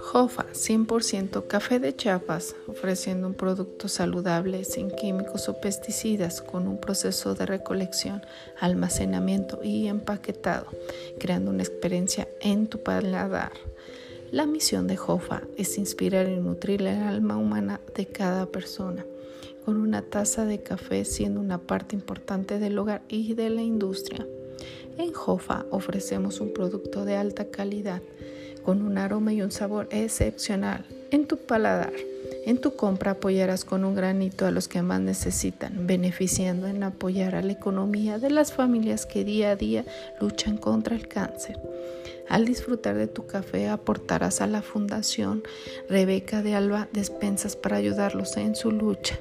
Jofa 100% café de Chiapas, ofreciendo un producto saludable sin químicos o pesticidas con un proceso de recolección, almacenamiento y empaquetado, creando una experiencia en tu paladar. La misión de Jofa es inspirar y nutrir el alma humana de cada persona, con una taza de café siendo una parte importante del hogar y de la industria. En Jofa ofrecemos un producto de alta calidad con un aroma y un sabor excepcional en tu paladar. En tu compra apoyarás con un granito a los que más necesitan, beneficiando en apoyar a la economía de las familias que día a día luchan contra el cáncer. Al disfrutar de tu café aportarás a la Fundación Rebeca de Alba despensas para ayudarlos en su lucha.